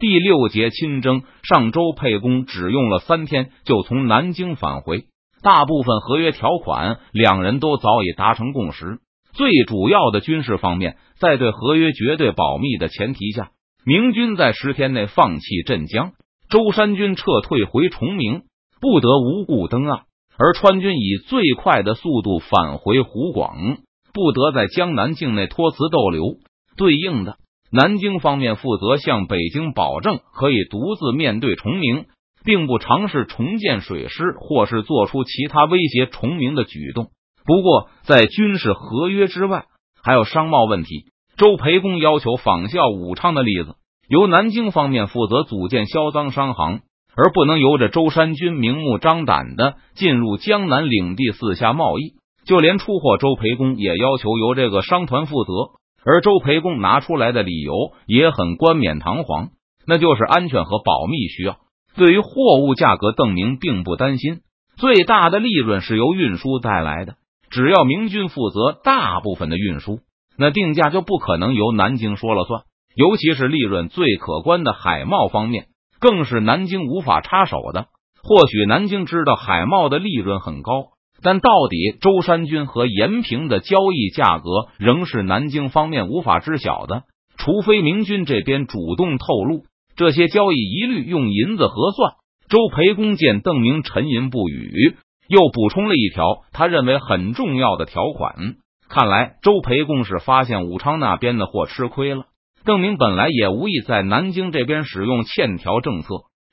第六节亲征，上周沛公只用了三天就从南京返回，大部分合约条款两人都早已达成共识。最主要的军事方面，在对合约绝对保密的前提下，明军在十天内放弃镇江，舟山军撤退回崇明，不得无故登岸；而川军以最快的速度返回湖广，不得在江南境内托辞逗留。对应的，南京方面负责向北京保证可以独自面对崇明，并不尝试重建水师，或是做出其他威胁崇明的举动。不过，在军事合约之外，还有商贸问题。周培公要求仿效武昌的例子，由南京方面负责组建销赃商行，而不能由着舟山军明目张胆的进入江南领地四下贸易。就连出货，周培公也要求由这个商团负责。而周培公拿出来的理由也很冠冕堂皇，那就是安全和保密需要。对于货物价格，邓明并不担心，最大的利润是由运输带来的。只要明军负责大部分的运输，那定价就不可能由南京说了算。尤其是利润最可观的海贸方面，更是南京无法插手的。或许南京知道海贸的利润很高，但到底周山军和延平的交易价格仍是南京方面无法知晓的。除非明军这边主动透露，这些交易一律用银子核算。周培公见邓明沉吟不语。又补充了一条他认为很重要的条款。看来周培公是发现武昌那边的货吃亏了。邓明本来也无意在南京这边使用欠条政策，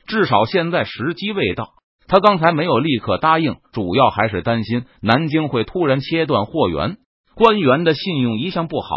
至少现在时机未到。他刚才没有立刻答应，主要还是担心南京会突然切断货源，官员的信用一向不好，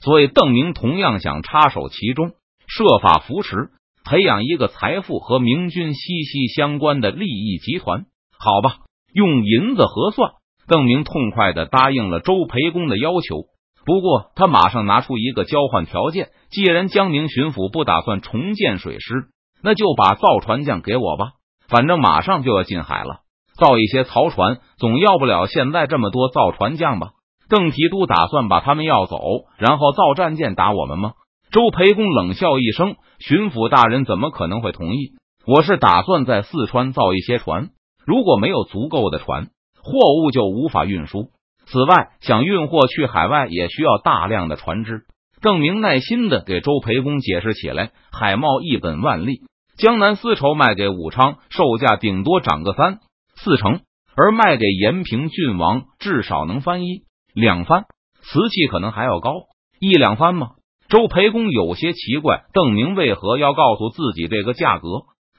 所以邓明同样想插手其中，设法扶持培养一个财富和明军息息相关的利益集团。好吧。用银子核算，邓明痛快的答应了周培公的要求。不过，他马上拿出一个交换条件：既然江宁巡抚不打算重建水师，那就把造船匠给我吧。反正马上就要进海了，造一些曹船，总要不了现在这么多造船匠吧？邓提督打算把他们要走，然后造战舰打我们吗？周培公冷笑一声：“巡抚大人怎么可能会同意？我是打算在四川造一些船。”如果没有足够的船，货物就无法运输。此外，想运货去海外也需要大量的船只。邓明耐心的给周培公解释起来：海贸一本万利，江南丝绸卖给武昌，售价顶多涨个三四成；而卖给延平郡王，至少能翻一两番。瓷器可能还要高一两番吗？周培公有些奇怪，邓明为何要告诉自己这个价格？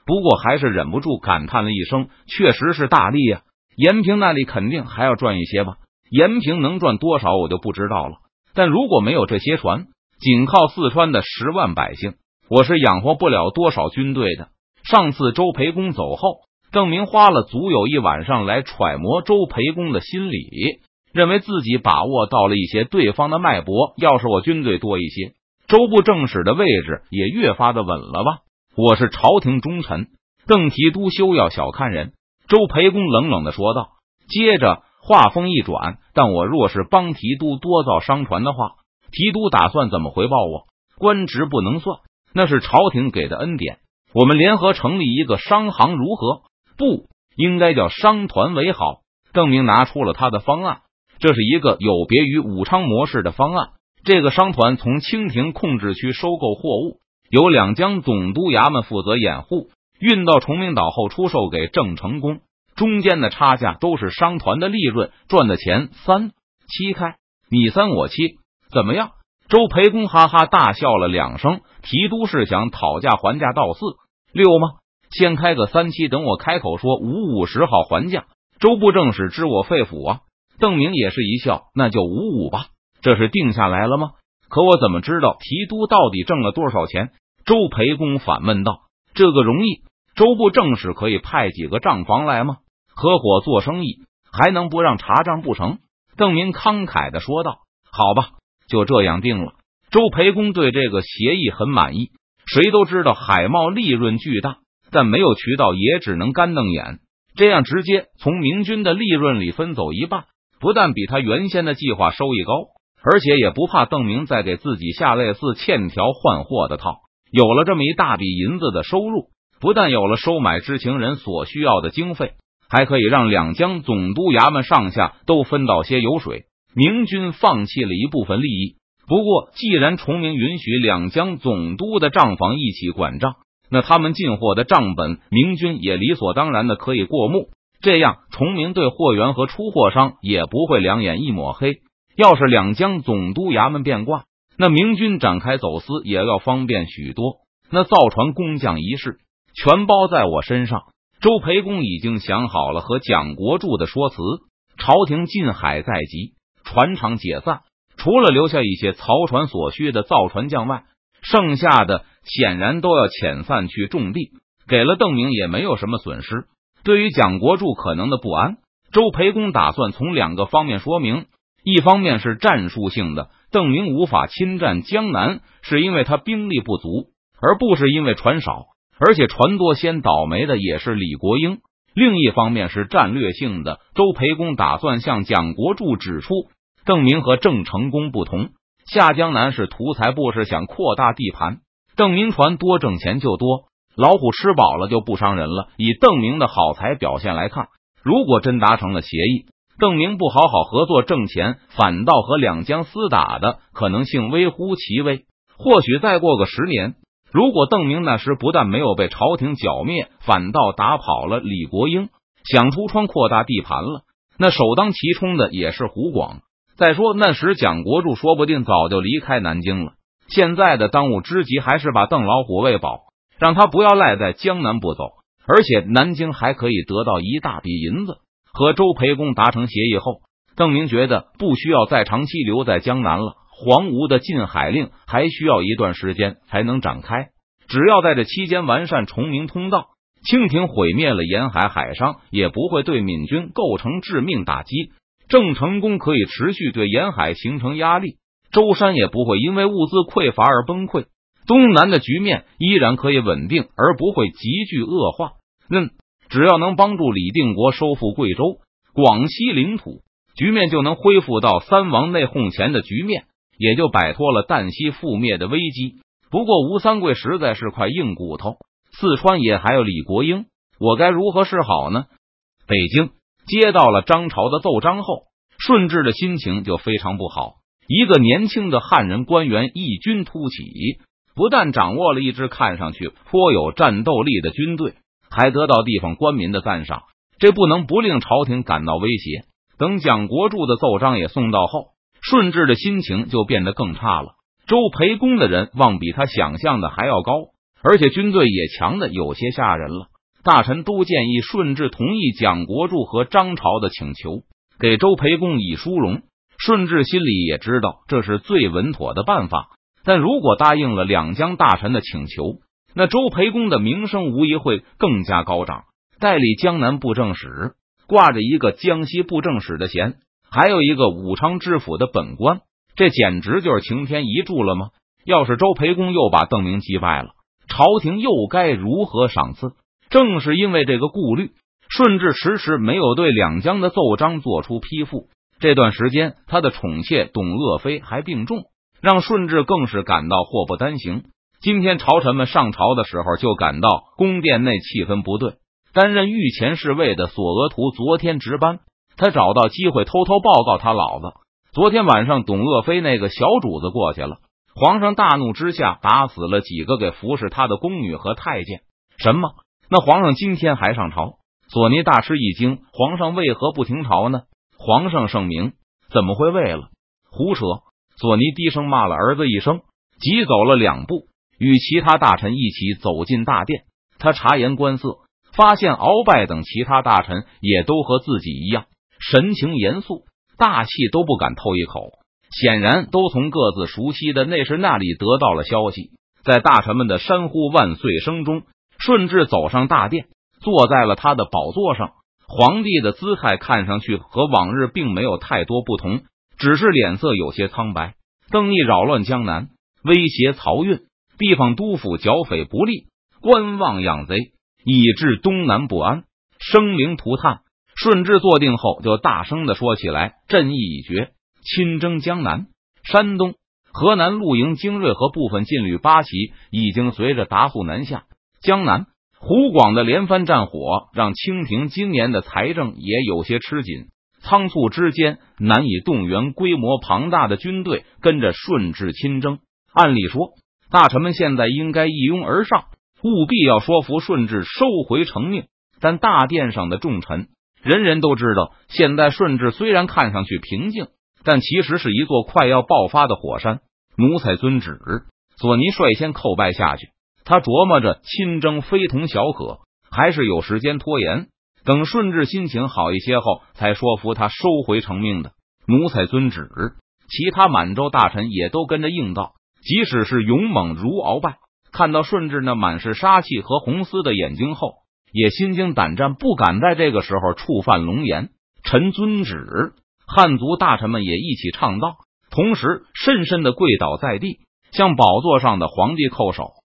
不过还是忍不住感叹了一声：“确实是大利呀！延平那里肯定还要赚一些吧？延平能赚多少，我就不知道了。但如果没有这些船，仅靠四川的十万百姓，我是养活不了多少军队的。”上次周培公走后，邓明花了足有一晚上来揣摩周培公的心理，认为自己把握到了一些对方的脉搏。要是我军队多一些，周部正使的位置也越发的稳了吧？我是朝廷忠臣，邓提督休要小看人。”周培公冷冷的说道。接着话锋一转：“但我若是帮提督多造商船的话，提督打算怎么回报我？官职不能算，那是朝廷给的恩典。我们联合成立一个商行如何？不应该叫商团为好。”邓明拿出了他的方案，这是一个有别于武昌模式的方案。这个商团从清廷控制区收购货物。由两江总督衙门负责掩护，运到崇明岛后出售给郑成功，中间的差价都是商团的利润，赚的钱三七开，你三我七，怎么样？周培公哈哈大笑了两声，提督是想讨价还价到四六吗？先开个三七，等我开口说五五十好还价。周部正使知我肺腑啊！邓明也是一笑，那就五五吧，这是定下来了吗？可我怎么知道提督到底挣了多少钱？周培公反问道：“这个容易，周部正使可以派几个账房来吗？合伙做生意还能不让查账不成？”邓明慷慨的说道：“好吧，就这样定了。”周培公对这个协议很满意。谁都知道海贸利润巨大，但没有渠道也只能干瞪眼。这样直接从明军的利润里分走一半，不但比他原先的计划收益高。而且也不怕邓明再给自己下类似欠条换货的套，有了这么一大笔银子的收入，不但有了收买知情人所需要的经费，还可以让两江总督衙门上下都分到些油水。明军放弃了一部分利益，不过既然崇明允许两江总督的账房一起管账，那他们进货的账本，明军也理所当然的可以过目。这样，崇明对货源和出货商也不会两眼一抹黑。要是两江总督衙门变卦，那明军展开走私也要方便许多。那造船工匠一事全包在我身上。周培公已经想好了和蒋国柱的说辞。朝廷禁海在即，船厂解散，除了留下一些漕船所需的造船匠外，剩下的显然都要遣散去种地。给了邓明也没有什么损失。对于蒋国柱可能的不安，周培公打算从两个方面说明。一方面是战术性的，邓明无法侵占江南，是因为他兵力不足，而不是因为船少。而且船多先倒霉的也是李国英。另一方面是战略性的，周培公打算向蒋国柱指出，邓明和郑成功不同，下江南是图财，不是想扩大地盘。邓明船多挣钱就多，老虎吃饱了就不伤人了。以邓明的好财表现来看，如果真达成了协议。邓明不好好合作挣钱，反倒和两江厮打的可能性微乎其微。或许再过个十年，如果邓明那时不但没有被朝廷剿灭，反倒打跑了李国英，想出川扩大地盘了，那首当其冲的也是胡广。再说那时蒋国柱说不定早就离开南京了。现在的当务之急还是把邓老虎喂饱，让他不要赖在江南不走，而且南京还可以得到一大笔银子。和周培公达成协议后，邓明觉得不需要再长期留在江南了。黄吴的禁海令还需要一段时间才能展开，只要在这期间完善崇明通道，清廷毁灭了沿海海商，也不会对闽军构成致命打击。郑成功可以持续对沿海形成压力，舟山也不会因为物资匮乏而崩溃，东南的局面依然可以稳定，而不会急剧恶化。嗯。只要能帮助李定国收复贵州、广西领土，局面就能恢复到三王内讧前的局面，也就摆脱了旦夕覆灭的危机。不过吴三桂实在是块硬骨头，四川也还有李国英，我该如何是好呢？北京接到了张朝的奏章后，顺治的心情就非常不好。一个年轻的汉人官员异军突起，不但掌握了一支看上去颇有战斗力的军队。还得到地方官民的赞赏，这不能不令朝廷感到威胁。等蒋国柱的奏章也送到后，顺治的心情就变得更差了。周培公的人望比他想象的还要高，而且军队也强的有些吓人了。大臣都建议顺治同意蒋国柱和张朝的请求，给周培公以殊荣。顺治心里也知道这是最稳妥的办法，但如果答应了两江大臣的请求，那周培公的名声无疑会更加高涨，代理江南布政使，挂着一个江西布政使的衔，还有一个武昌知府的本官，这简直就是晴天一柱了吗？要是周培公又把邓明击败了，朝廷又该如何赏赐？正是因为这个顾虑，顺治迟迟没有对两江的奏章做出批复。这段时间，他的宠妾董鄂妃还病重，让顺治更是感到祸不单行。今天朝臣们上朝的时候，就感到宫殿内气氛不对。担任御前侍卫的索额图昨天值班，他找到机会偷偷报告他老子：昨天晚上董鄂妃那个小主子过去了。皇上大怒之下，打死了几个给服侍他的宫女和太监。什么？那皇上今天还上朝？索尼大吃一惊：皇上为何不停朝呢？皇上圣明，怎么会为了？胡扯！索尼低声骂了儿子一声，急走了两步。与其他大臣一起走进大殿，他察言观色，发现鳌拜等其他大臣也都和自己一样，神情严肃，大气都不敢透一口。显然都从各自熟悉的内侍那里得到了消息。在大臣们的山呼万岁声中，顺治走上大殿，坐在了他的宝座上。皇帝的姿态看上去和往日并没有太多不同，只是脸色有些苍白。邓毅扰乱江南，威胁漕运。地方督府剿匪不利，观望养贼，以致东南不安，生灵涂炭。顺治坐定后，就大声的说起来：“朕意已决，亲征江南、山东、河南陆营精锐和部分劲旅八旗已经随着达速南下。江南、湖广的连番战火让清廷今年的财政也有些吃紧，仓促之间难以动员规模庞大的军队跟着顺治亲征。按理说，大臣们现在应该一拥而上，务必要说服顺治收回成命。但大殿上的重臣人人都知道，现在顺治虽然看上去平静，但其实是一座快要爆发的火山。奴才遵旨。索尼率先叩拜下去。他琢磨着亲征非同小可，还是有时间拖延，等顺治心情好一些后，才说服他收回成命的。奴才遵旨。其他满洲大臣也都跟着应道。即使是勇猛如鳌拜，看到顺治那满是杀气和红丝的眼睛后，也心惊胆战，不敢在这个时候触犯龙颜。臣遵旨。汉族大臣们也一起唱道，同时深深的跪倒在地，向宝座上的皇帝叩首。